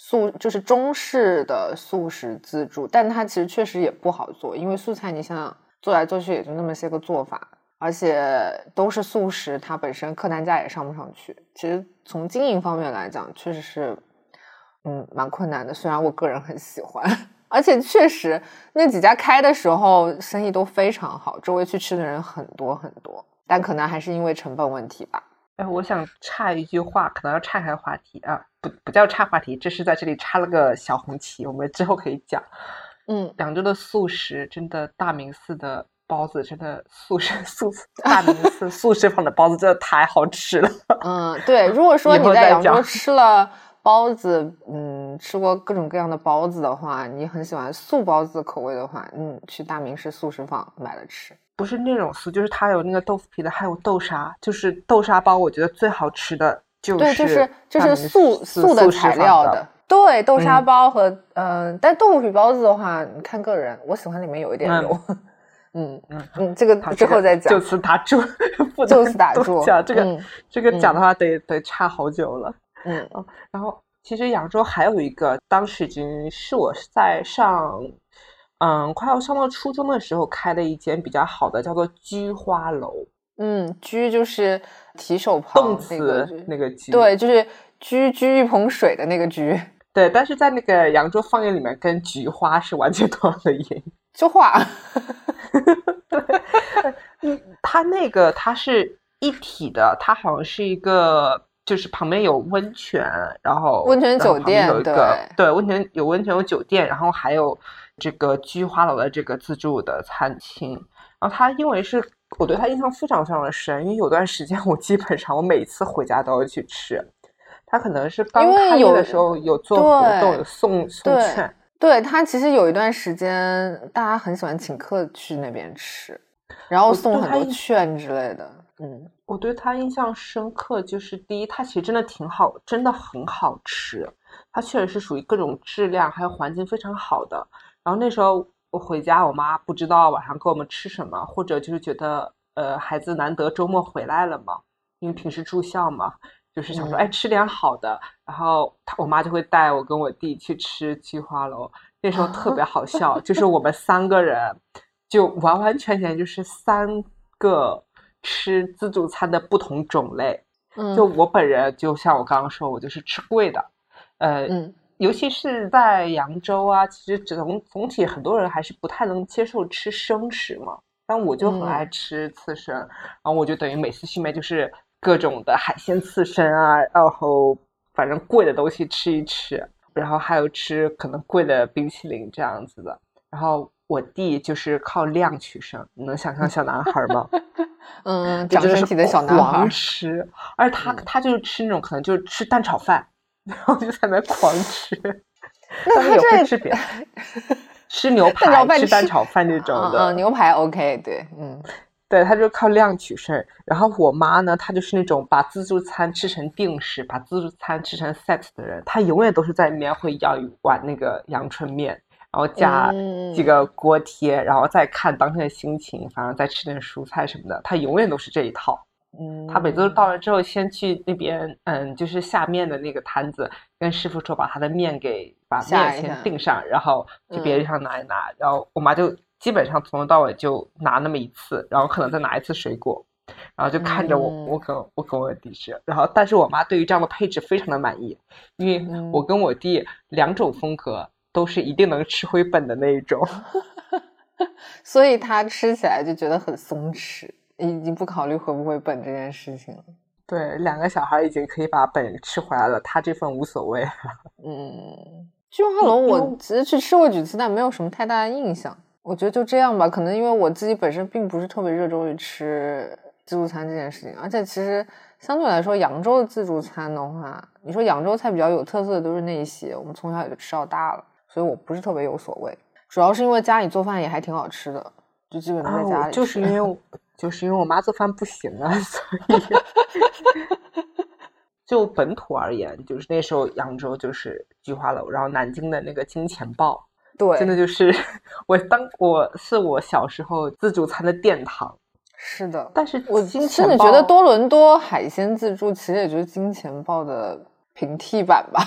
素就是中式的素食自助，但它其实确实也不好做，因为素菜你想想做来做去也就那么些个做法，而且都是素食，它本身客单价也上不上去。其实从经营方面来讲，确实是嗯蛮困难的。虽然我个人很喜欢，而且确实那几家开的时候生意都非常好，周围去吃的人很多很多，但可能还是因为成本问题吧。哎，我想插一句话，可能要岔开话题啊，不不叫岔话题，这是在这里插了个小红旗，我们之后可以讲。嗯，扬州的素食真的，大明寺的包子真的素食素 大明寺素食坊的包子真的太好吃了。嗯，对，如果 说你在扬州吃了包子，嗯，吃过各种各样的包子的话，你很喜欢素包子口味的话，嗯，去大明寺素食坊买了吃。不是那种素，就是它有那个豆腐皮的，还有豆沙，就是豆沙包。我觉得最好吃的就是对，就是就是素素的材料的，对，豆沙包和嗯，但豆腐皮包子的话，你看个人，我喜欢里面有一点油。嗯嗯嗯，这个之后再讲。就此打住，就此打住。讲这个这个讲的话，得得差好久了。嗯然后其实扬州还有一个，当时已经是我在上。嗯，快要上到初中的时候开的一间比较好的，叫做菊花楼。嗯，菊就是提手旁动词那个菊，对，就是居居一捧水的那个居。对，但是在那个扬州方言里面，跟菊花是完全 同样的音。菊花。嗯，它那个它是一体的，它好像是一个，就是旁边有温泉，然后温泉酒店有一个，对，温泉有温泉有酒店，然后还有这个菊花楼的这个自助的餐厅。然后他因为是我对他印象非常非常的深，因为有段时间我基本上我每次回家都要去吃。他可能是刚开业的时候有做活动，有送送券。对他其实有一段时间，大家很喜欢请客去那边吃，然后送很多券之类的。嗯，我对他印象深刻，就是第一，他其实真的挺好，真的很好吃。它确实是属于各种质量还有环境非常好的。然后那时候我回家，我妈不知道晚上给我们吃什么，或者就是觉得呃孩子难得周末回来了嘛，因为平时住校嘛。就是想说，哎，吃点好的，然后他我妈就会带我跟我弟去吃菊花楼。那时候特别好笑，就是我们三个人，就完完全全就是三个吃自助餐的不同种类。就我本人，就像我刚刚说，我就是吃贵的。呃，尤其是在扬州啊，其实总总体很多人还是不太能接受吃生食嘛。但我就很爱吃刺身，然后我就等于每次去买就是。各种的海鲜刺身啊，然后反正贵的东西吃一吃，然后还有吃可能贵的冰淇淋这样子的。然后我弟就是靠量取胜，你能想象小男孩吗？嗯，长身体的小男孩狂吃，而他他就是吃那种可能就是吃蛋炒饭，然后就在那狂吃。那他这吃别的 吃牛排、吃蛋炒饭这种的，牛排 OK，对，嗯。对，他就靠量取胜。然后我妈呢，她就是那种把自助餐吃成定式，把自助餐吃成 set 的人。她永远都是在里面会要一碗那个阳春面，然后加几个锅贴，然后再看当天的心情，反正再吃点蔬菜什么的。她永远都是这一套。嗯，她每次都到了之后，先去那边，嗯，就是下面的那个摊子，跟师傅说把他的面给把面先订上，然后去别的地方拿一拿。然后我妈就。基本上从头到尾就拿那么一次，然后可能再拿一次水果，然后就看着我，我跟我跟我弟吃，然后但是我妈对于这样的配置非常的满意，因为我跟我弟两种风格都是一定能吃回本的那一种，所以他吃起来就觉得很松弛，已经不考虑回不回本这件事情了。对，两个小孩已经可以把本吃回来了，他这份无所谓。嗯，菊花楼我其实去吃过几次，但没有什么太大的印象。我觉得就这样吧，可能因为我自己本身并不是特别热衷于吃自助餐这件事情，而且其实相对来说，扬州的自助餐的话，你说扬州菜比较有特色的都是那一些，我们从小也就吃到大了，所以我不是特别有所谓。主要是因为家里做饭也还挺好吃的，就基本都在家里。就是因为 就是因为我妈做饭不行啊，所以就本土而言，就是那时候扬州就是菊花楼，然后南京的那个金钱豹。对，真的就是 我当我是我小时候自助餐的殿堂。是的，但是我真的觉得多伦多海鲜自助其实也就是金钱豹的平替版吧。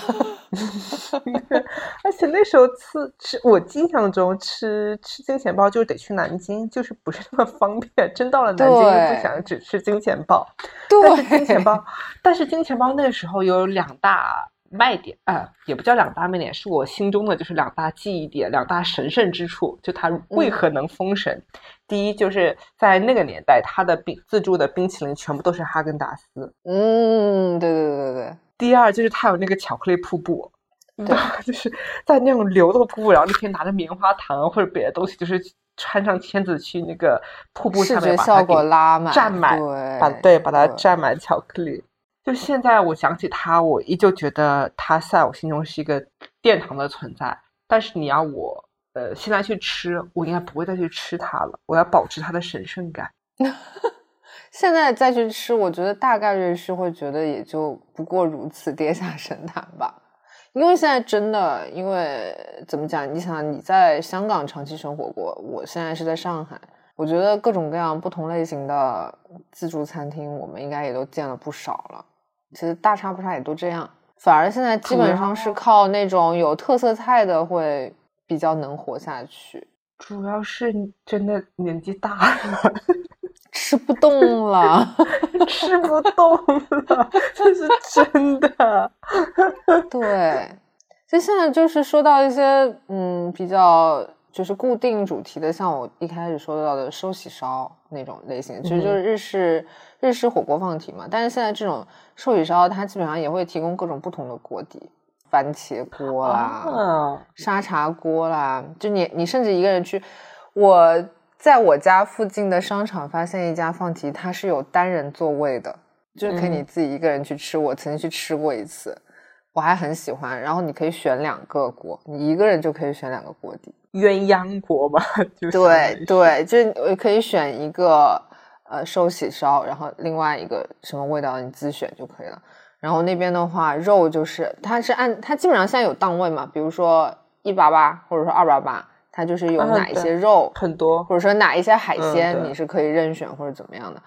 而且那时候吃吃，我印象中吃吃金钱豹就得去南京，就是不是那么方便。真到了南京又不想只吃金钱豹。但是金钱豹，但是金钱豹那时候有两大。卖点啊，也不叫两大卖点，是我心中的就是两大记忆点，两大神圣之处。就它为何能封神？第一，就是在那个年代，它的冰自助的冰淇淋全部都是哈根达斯。嗯，对对对对对。第二，就是它有那个巧克力瀑布，对，就是在那种流动瀑布，然后你可以拿着棉花糖或者别的东西，就是穿上签子去那个瀑布上面把它给拉满，占满，把对把它占满巧克力。就现在，我想起它，我依旧觉得它在我心中是一个殿堂的存在。但是你要我，呃，现在去吃，我应该不会再去吃它了。我要保持它的神圣感。现在再去吃，我觉得大概率是会觉得也就不过如此，跌下神坛吧。因为现在真的，因为怎么讲？你想你在香港长期生活过，我现在是在上海。我觉得各种各样不同类型的自助餐厅，我们应该也都见了不少了。其实大差不差也都这样，反而现在基本上是靠那种有特色菜的会比较能活下去。主要是真的年纪大了，吃不动了，吃不动了，这是真的。对，就现在就是说到一些嗯比较就是固定主题的，像我一开始说到的寿喜烧那种类型，其实就是日式日式火锅放题嘛。但是现在这种寿喜烧，它基本上也会提供各种不同的锅底，番茄锅啦，沙茶锅啦，就你你甚至一个人去我。在我家附近的商场发现一家放题，它是有单人座位的，就是可以你自己一个人去吃。我曾经去吃过一次，我还很喜欢。然后你可以选两个锅，你一个人就可以选两个锅底，鸳鸯锅嘛。对对，就是可以选一个呃寿喜烧，然后另外一个什么味道你自选就可以了。然后那边的话，肉就是它是按它基本上现在有档位嘛，比如说一八八或者说二八八。它就是有哪一些肉很多，或者说哪一些海鲜你是可以任选或者怎么样的。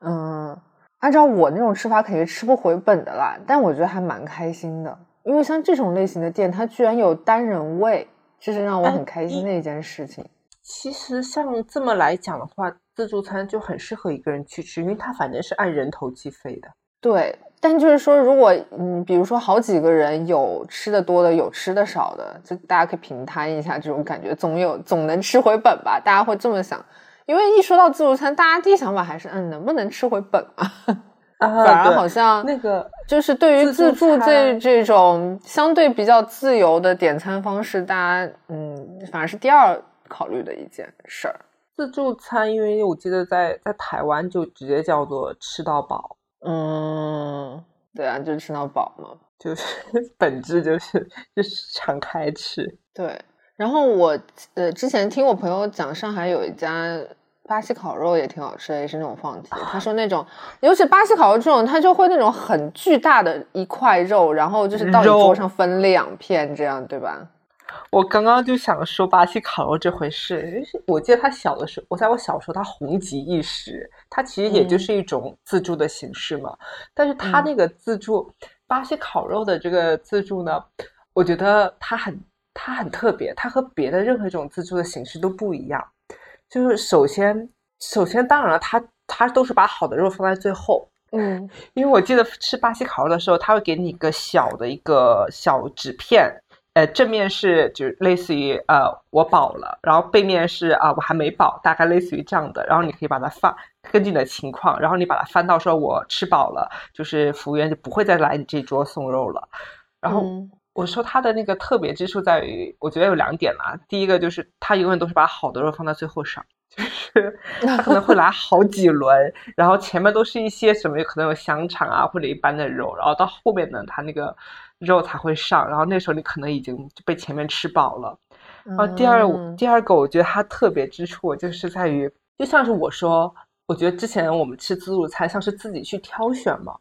嗯，按照我那种吃法肯定吃不回本的啦，但我觉得还蛮开心的，因为像这种类型的店，它居然有单人位，这是让我很开心的一件事情。其实像这么来讲的话，自助餐就很适合一个人去吃，因为它反正是按人头计费的。对。但就是说，如果嗯，比如说好几个人有吃的多的，有吃的少的，就大家可以平摊一下这种感觉，总有总能吃回本吧？大家会这么想，因为一说到自助餐，大家第一想法还是嗯，能不能吃回本啊？反而好像那个就是对于自助这这种相对比较自由的点餐方式，大家嗯，反而是第二考虑的一件事儿。自助餐，因为我记得在在台湾就直接叫做吃到饱。嗯，对啊，就是吃到饱嘛，就是 本质就是就是敞开吃。对，然后我呃之前听我朋友讲，上海有一家巴西烤肉也挺好吃的，也是那种放题。他说那种，尤其巴西烤肉这种，他就会那种很巨大的一块肉，然后就是到你桌上分两片这样，对吧？我刚刚就想说巴西烤肉这回事，我记得他小的时候，我在我小时候他红极一时，它其实也就是一种自助的形式嘛。但是他那个自助巴西烤肉的这个自助呢，我觉得它很它很特别，它和别的任何一种自助的形式都不一样。就是首先首先当然了，它它都是把好的肉放在最后，嗯，因为我记得吃巴西烤肉的时候，他会给你一个小的一个小纸片。呃，正面是就类似于呃我饱了，然后背面是啊我还没饱，大概类似于这样的。然后你可以把它放，根据你的情况，然后你把它翻到说我吃饱了，就是服务员就不会再来你这桌送肉了。然后我说它的那个特别之处在于，我觉得有两点啦。第一个就是它永远都是把好的肉放在最后上，就是 它可能会来好几轮，然后前面都是一些什么可能有香肠啊或者一般的肉，然后到后面呢，他那个。肉才会上，然后那时候你可能已经被前面吃饱了。然后第二，第二个我觉得它特别之处就是在于，就像是我说，我觉得之前我们吃自助餐像是自己去挑选嘛，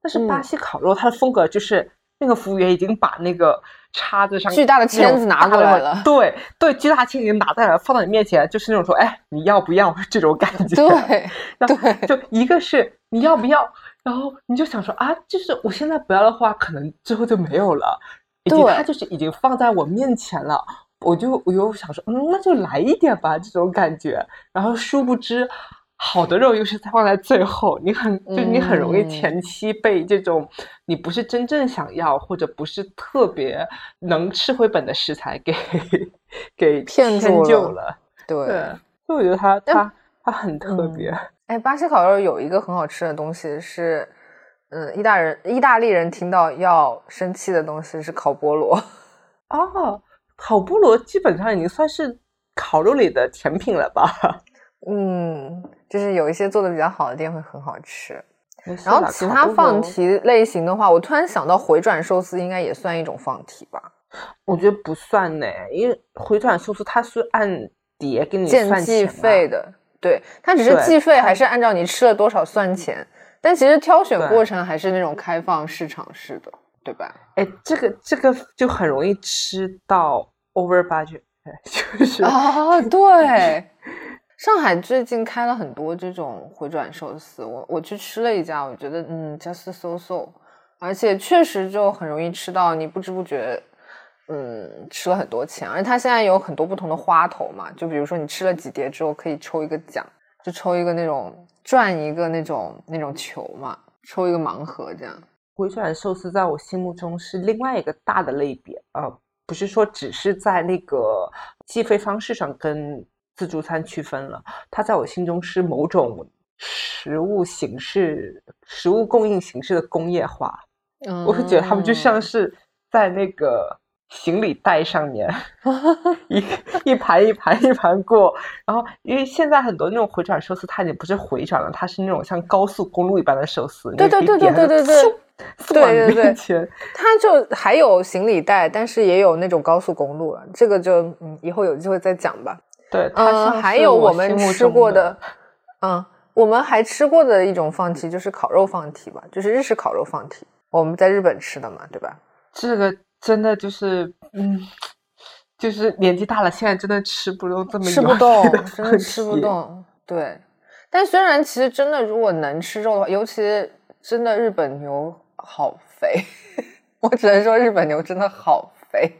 但是巴西烤肉它的风格就是那个服务员已经把那个叉子上巨大的签子拿过来了，对对，巨大签已经拿在了，放到你面前，就是那种说，哎，你要不要 这种感觉？对对，就一个是你要不要。然后你就想说啊，就是我现在不要的话，可能之后就没有了。以及它就是已经放在我面前了，我就我又想说，嗯，那就来一点吧，这种感觉。然后殊不知，好的肉又是放在最后，你很就你很容易前期被这种你不是真正想要或者不是特别能吃回本的食材给给骗住了。对，所以我觉得它它它很特别。哎，巴西烤肉有一个很好吃的东西是，嗯，意大人意大利人听到要生气的东西是烤菠萝。哦，烤菠萝基本上已经算是烤肉里的甜品了吧？嗯，就是有一些做的比较好的店会很好吃。然后其他放题类型的话，我突然想到回转寿司应该也算一种放题吧？我觉得不算呢，因为回转寿司它是按碟给你算计费的。对，它只是计费，还是按照你吃了多少算钱？但其实挑选过程还是那种开放市场式的，对吧？哎，这个这个就很容易吃到 over budget，就是啊，对。上海最近开了很多这种回转寿司，我我去吃了一家，我觉得嗯，just so so，而且确实就很容易吃到，你不知不觉。嗯，吃了很多钱，而且它现在有很多不同的花头嘛，就比如说你吃了几碟之后可以抽一个奖，就抽一个那种转一个那种那种球嘛，抽一个盲盒这样。回转寿司在我心目中是另外一个大的类别啊，不是说只是在那个计费方式上跟自助餐区分了，它在我心中是某种食物形式、食物供应形式的工业化。嗯我会觉得他们就像是在那个。行李袋上面 一一盘一盘一盘过，然后因为现在很多那种回转寿司，它已经不是回转了，它是那种像高速公路一般的寿司。对对对对对对对，对对对，它就还有行李袋，但是也有那种高速公路了。这个就嗯，以后有机会再讲吧。对，嗯，还有我们吃过的，嗯，我们还吃过的一种放题就是烤肉放题吧，就是日式烤肉放题，我们在日本吃的嘛，对吧？这个。真的就是，嗯，就是年纪大了，现在真的吃不动这么吃不动，真的吃不动。对，但虽然其实真的，如果能吃肉的话，尤其真的日本牛好肥，我只能说日本牛真的好肥。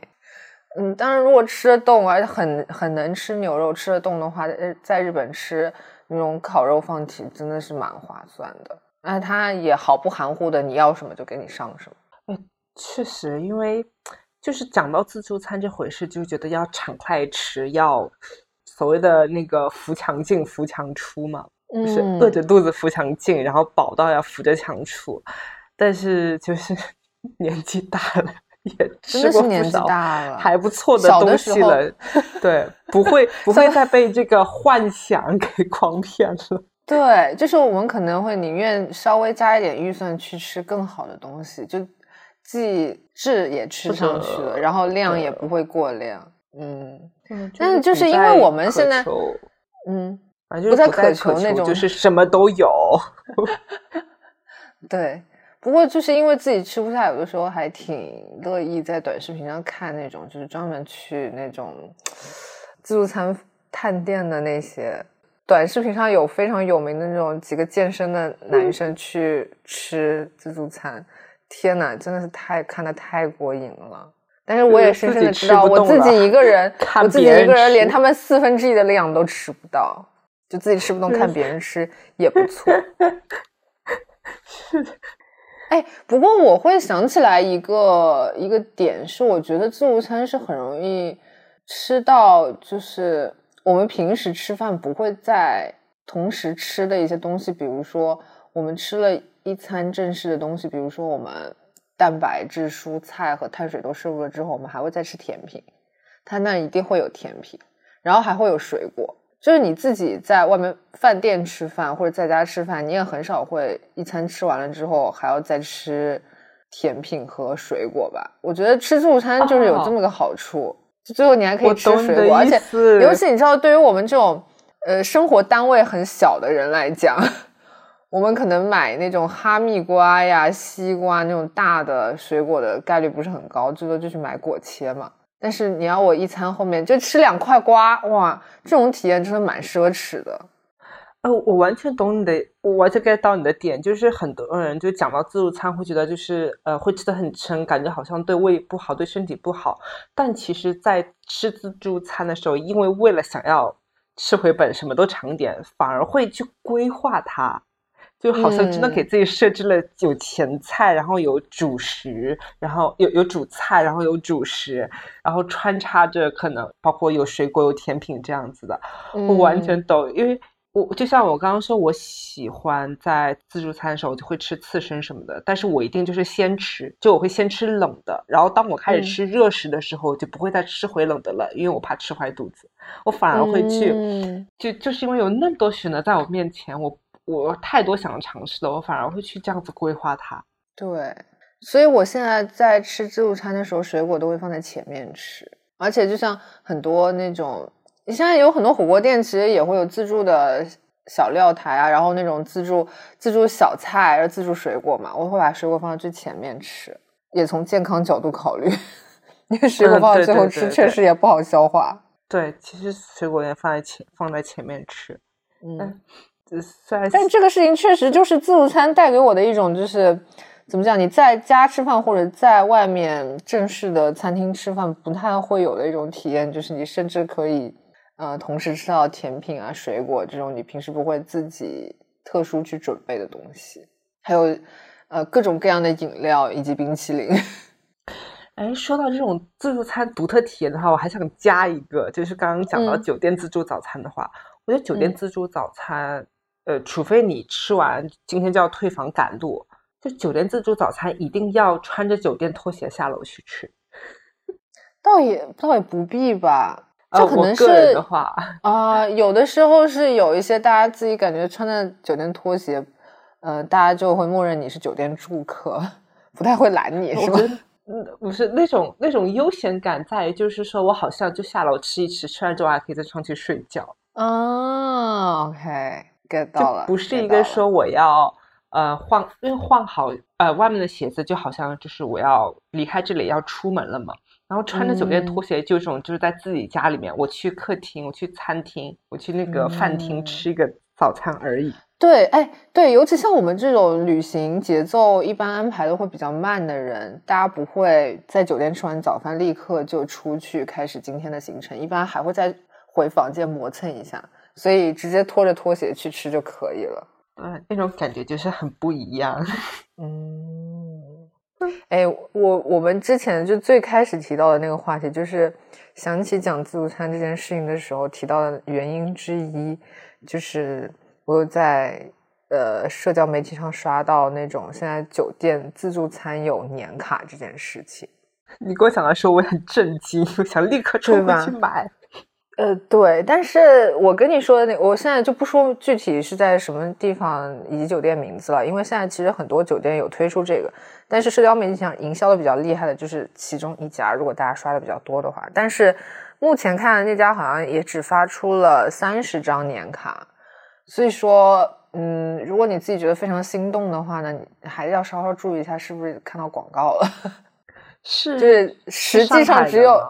嗯，当然如果吃得动，而且很很能吃牛肉，吃得动的话，在在日本吃那种烤肉放题真的是蛮划算的。那他也毫不含糊的，你要什么就给你上什么。确实，因为就是讲到自助餐这回事，就觉得要敞快吃，要所谓的那个扶墙进、扶墙出嘛，就是饿着肚子扶墙进，然后饱到要扶着墙出。但是就是 年纪大了，也吃过不少还不错的东西了，对，不会 不会再被这个幻想 给诓骗了。对，就是我们可能会宁愿稍微加一点预算去吃更好的东西，就。既质也吃上去了，然后量也不会过量，嗯，但是就是因为我们现在，嗯，不再渴求那种，就是什么都有。对，不过就是因为自己吃不下，有的时候还挺乐意在短视频上看那种，就是专门去那种自助餐探店的那些短视频上有非常有名的那种几个健身的男生去吃自助餐。天呐，真的是太看的太过瘾了！但是我也深深的知道，我自己一个人，我自己一个人连他们四分之一的量都吃不到，就自己吃不动，看别人吃也不错。是的，哎，不过我会想起来一个一个点，是我觉得自助餐是很容易吃到，就是我们平时吃饭不会在同时吃的一些东西，比如说我们吃了。一餐正式的东西，比如说我们蛋白质、蔬菜和碳水都摄入了之后，我们还会再吃甜品。它那一定会有甜品，然后还会有水果。就是你自己在外面饭店吃饭或者在家吃饭，你也很少会一餐吃完了之后还要再吃甜品和水果吧？我觉得吃自助餐就是有这么个好处，就最后你还可以吃水果，而且尤其你知道，对于我们这种呃生活单位很小的人来讲。我们可能买那种哈密瓜呀、西瓜那种大的水果的概率不是很高，最多就去买果切嘛。但是你要我一餐后面就吃两块瓜，哇，这种体验真的蛮奢侈的。呃，我完全懂你的，我完全 get 到你的点，就是很多人就讲到自助餐会觉得就是呃会吃的很撑，感觉好像对胃不好、对身体不好。但其实，在吃自助餐的时候，因为为了想要吃回本，什么都尝点，反而会去规划它。就好像真的给自己设置了有前菜，然后有主食，然后有有主菜，然后有主食，然后穿插着可能包括有水果、有甜品这样子的。我完全懂，因为我就像我刚刚说，我喜欢在自助餐的时候我就会吃刺身什么的，但是我一定就是先吃，就我会先吃冷的，然后当我开始吃热食的时候，就不会再吃回冷的了，因为我怕吃坏肚子，我反而会去，就就是因为有那么多选择在我面前，我。我太多想尝试了，我反而会去这样子规划它。对，所以我现在在吃自助餐的时候，水果都会放在前面吃。而且就像很多那种，你现在有很多火锅店，其实也会有自助的小料台啊，然后那种自助自助小菜、自助水果嘛，我会把水果放在最前面吃，也从健康角度考虑，因为水果放在最后吃确实也不好消化。对，其实水果也放在前放在前面吃，嗯。但这个事情确实就是自助餐带给我的一种，就是怎么讲？你在家吃饭或者在外面正式的餐厅吃饭，不太会有的一种体验，就是你甚至可以呃同时吃到甜品啊、水果这种你平时不会自己特殊去准备的东西，还有呃各种各样的饮料以及冰淇淋。哎，说到这种自助餐独特体验的话，我还想加一个，就是刚刚讲到酒店自助早餐的话，我觉得酒店自助早餐，呃，除非你吃完今天就要退房赶路，就酒店自助早餐一定要穿着酒店拖鞋下楼去吃。倒也倒也不必吧，就可能是的话啊，有的时候是有一些大家自己感觉穿着酒店拖鞋，呃，大家就会默认你是酒店住客，不太会拦你，是吧？嗯，不是那种那种悠闲感，在于就是说我好像就下楼吃一吃，吃完之后还可以再上去睡觉。啊，OK，get 到了，不是一个说我要呃换，因为换好呃外面的鞋子，就好像就是我要离开这里要出门了嘛。然后穿着酒店拖鞋，就这种就是在自己家里面，我去客厅，我去餐厅，我去那个饭厅吃一个早餐而已。对，哎，对，尤其像我们这种旅行节奏一般安排的会比较慢的人，大家不会在酒店吃完早饭立刻就出去开始今天的行程，一般还会再回房间磨蹭一下，所以直接拖着拖鞋去吃就可以了。嗯，那种感觉就是很不一样。嗯，哎，我我们之前就最开始提到的那个话题，就是想起讲自助餐这件事情的时候提到的原因之一，就是。我有在呃社交媒体上刷到那种现在酒店自助餐有年卡这件事情，你给我讲的时候，我很震惊，我想立刻冲过去买。呃，对，但是我跟你说的那，我现在就不说具体是在什么地方以及酒店名字了，因为现在其实很多酒店有推出这个，但是社交媒体上营销的比较厉害的就是其中一家，如果大家刷的比较多的话，但是目前看那家好像也只发出了三十张年卡。所以说，嗯，如果你自己觉得非常心动的话呢，你还是要稍稍注意一下，是不是看到广告了？是，就是实际上只有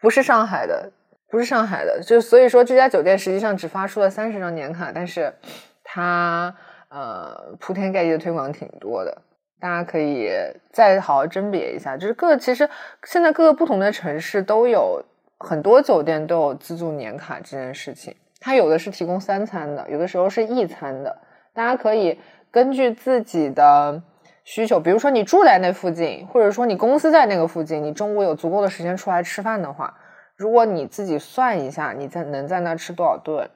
不是上海的，不是上海的，就所以说这家酒店实际上只发出了三十张年卡，但是它呃铺天盖地的推广挺多的，大家可以再好好甄别一下。就是各其实现在各个不同的城市都有很多酒店都有自助年卡这件事情。它有的是提供三餐的，有的时候是一餐的。大家可以根据自己的需求，比如说你住在那附近，或者说你公司在那个附近，你中午有足够的时间出来吃饭的话，如果你自己算一下，你在能在那吃多少顿，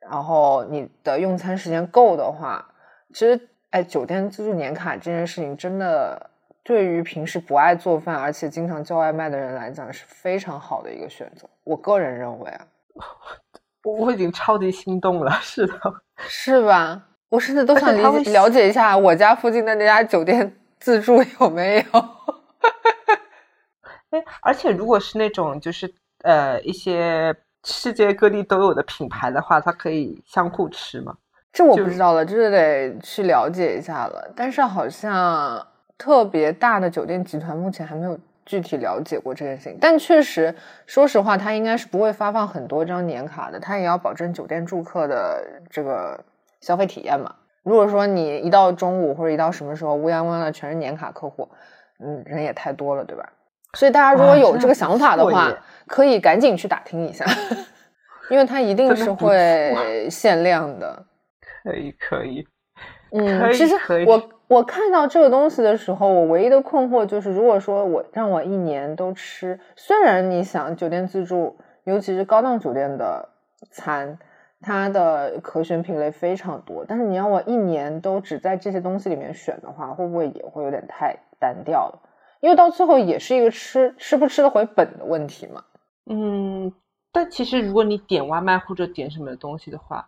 然后你的用餐时间够的话，其实，哎，酒店自助年卡这件事情真的对于平时不爱做饭而且经常叫外卖的人来讲是非常好的一个选择。我个人认为啊。我我已经超级心动了，是的，是吧？我甚至都想了了解一下我家附近的那家酒店 自助有没有。哎，而且如果是那种就是呃一些世界各地都有的品牌的话，它可以相互吃吗？这我不知道了，这得去了解一下了。但是好像特别大的酒店集团目前还没有。具体了解过这件事情，但确实，说实话，它应该是不会发放很多张年卡的，它也要保证酒店住客的这个消费体验嘛。如果说你一到中午或者一到什么时候乌泱泱的全是年卡客户，嗯，人也太多了，对吧？所以大家如果有这个想法的话，可以赶紧去打听一下，因为它一定是会限量的。可以，可以，嗯，其实我。我看到这个东西的时候，我唯一的困惑就是，如果说我让我一年都吃，虽然你想酒店自助，尤其是高档酒店的餐，它的可选品类非常多，但是你让我一年都只在这些东西里面选的话，会不会也会有点太单调了？因为到最后也是一个吃吃不吃得回本的问题嘛。嗯，但其实如果你点外卖或者点什么东西的话，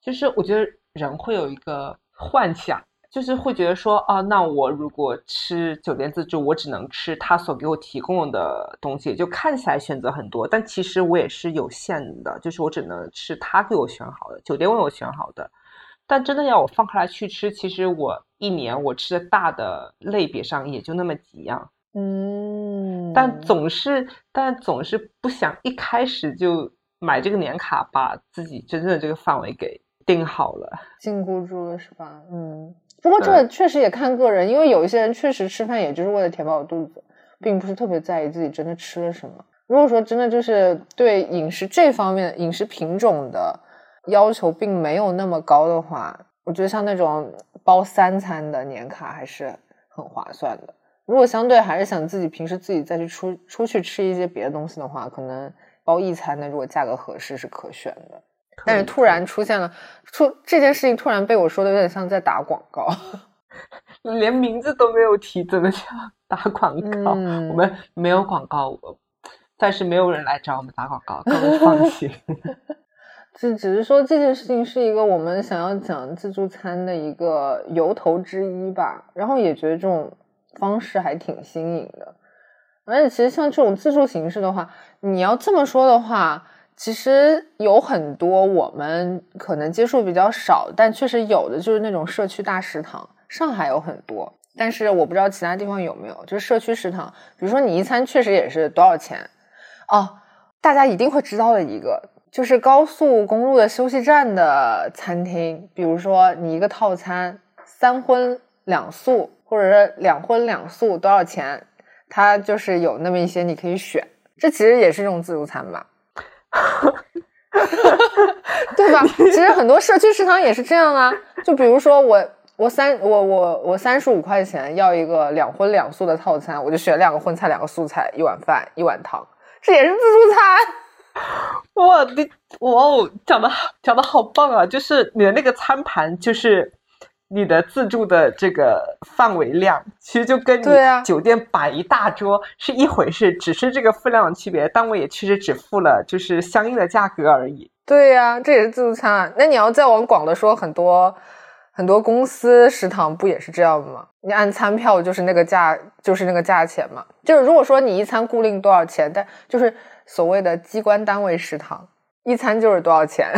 就是我觉得人会有一个幻想。就是会觉得说啊，那我如果吃酒店自助，我只能吃他所给我提供的东西，就看起来选择很多，但其实我也是有限的，就是我只能吃他给我选好的，酒店为我选好的。但真的要我放开来去吃，其实我一年我吃的大的类别上也就那么几样，嗯。但总是，但总是不想一开始就买这个年卡，把自己真正的这个范围给定好了，禁锢住了，是吧？嗯。不过这确实也看个人，因为有一些人确实吃饭也就是为了填饱肚子，并不是特别在意自己真的吃了什么。如果说真的就是对饮食这方面饮食品种的要求并没有那么高的话，我觉得像那种包三餐的年卡还是很划算的。如果相对还是想自己平时自己再去出出去吃一些别的东西的话，可能包一餐的，如果价格合适是可选的。但是突然出现了出这件事情，突然被我说的有点像在打广告，连名字都没有提，怎么叫 打广告？我们没有广告，暂时没有人来找我们打广告，各位放心。只只是说这件事情是一个我们想要讲自助餐的一个由头之一吧，然后也觉得这种方式还挺新颖的。而且其实像这种自助形式的话，你要这么说的话，其实有很多我们可能接触比较少，但确实有的就是那种社区大食堂，上海有很多，但是我不知道其他地方有没有，就是社区食堂，比如说你一餐确实也是多少钱哦，大家一定会知道的一个。就是高速公路的休息站的餐厅，比如说你一个套餐三荤两素，或者是两荤两素多少钱？它就是有那么一些你可以选，这其实也是一种自助餐吧，对吧？其实很多社区食堂也是这样啊。就比如说我我三我我我三十五块钱要一个两荤两素的套餐，我就选两个荤菜，两个素菜，一碗饭，一碗汤，这也是自助餐。哇，你哇哦，讲的讲的好棒啊！就是你的那个餐盘，就是你的自助的这个范围量，其实就跟你酒店摆一大桌是一回事，只是这个分量的区别。但我也确实只付了就是相应的价格而已。对呀，这也是自助餐啊。那你要再往广的说，很多很多公司食堂不也是这样吗？你按餐票就是那个价，就是那个价钱嘛。就是如果说你一餐固定多少钱，但就是。所谓的机关单位食堂，一餐就是多少钱？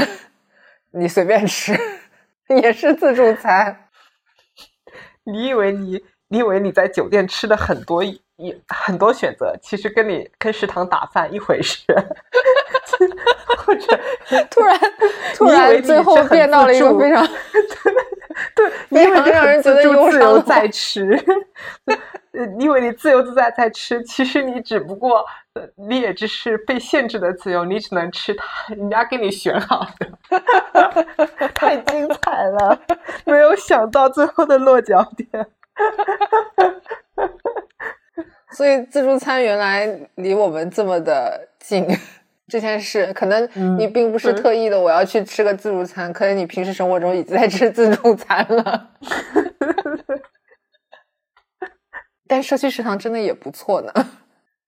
你随便吃，也是自助餐。你以为你，你以为你在酒店吃的很多一很多选择，其实跟你跟食堂打饭一回事。或者突然 突然最后变到了一个非常对，非常让人觉得自由在吃。你以为你自由自在在吃，其实你只不过，你也只是被限制的自由，你只能吃它人家给你选好的。太精彩了，没有想到最后的落脚点。所以自助餐原来离我们这么的近，这件事可能你并不是特意的，我要去吃个自助餐，可能你平时生活中已经在吃自助餐了。但社区食堂真的也不错呢，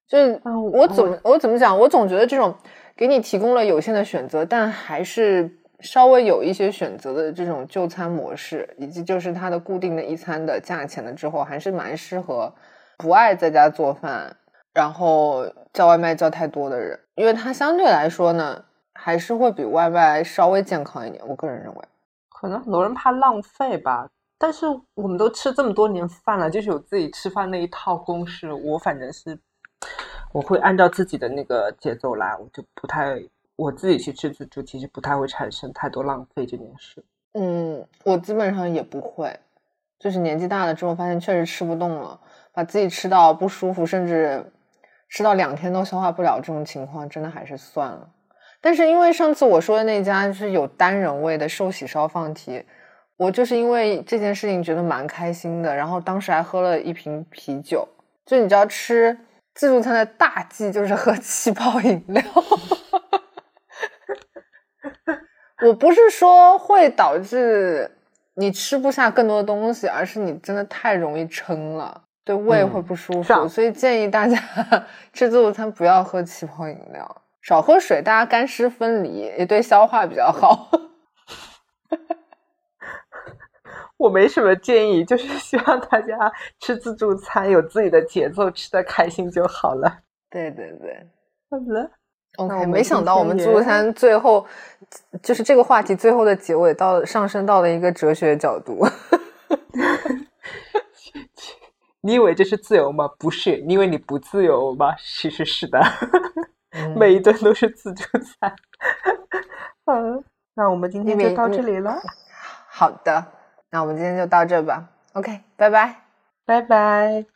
就是我怎么我怎么讲，我总觉得这种给你提供了有限的选择，但还是稍微有一些选择的这种就餐模式，以及就是它的固定的一餐的价钱了之后，还是蛮适合不爱在家做饭，然后叫外卖叫太多的人，因为它相对来说呢，还是会比外卖稍微健康一点。我个人认为，可能很多人怕浪费吧。但是我们都吃这么多年饭了，就是有自己吃饭那一套公式。我反正是我会按照自己的那个节奏来，我就不太我自己去吃自助，其实不太会产生太多浪费这件事。嗯，我基本上也不会，就是年纪大了之后发现确实吃不动了，把自己吃到不舒服，甚至吃到两天都消化不了这种情况，真的还是算了。但是因为上次我说的那家是有单人位的寿喜烧放题。我就是因为这件事情觉得蛮开心的，然后当时还喝了一瓶啤酒。就你知道，吃自助餐的大忌就是喝气泡饮料。我不是说会导致你吃不下更多的东西，而是你真的太容易撑了，对胃会不舒服。所以建议大家 吃自助餐不要喝气泡饮料，少喝水，大家干湿分离，也对消化比较好。我没什么建议，就是希望大家吃自助餐有自己的节奏，吃的开心就好了。对 对对，好了，OK。没想到我们自助餐最后就是这个话题最后的结尾，到上升到了一个哲学角度。你以为这是自由吗？不是，你以为你不自由吗？其实是的，每一顿都是自助餐。嗯，那我们今天就到这里了。好的。那我们今天就到这吧，OK，拜拜，拜拜。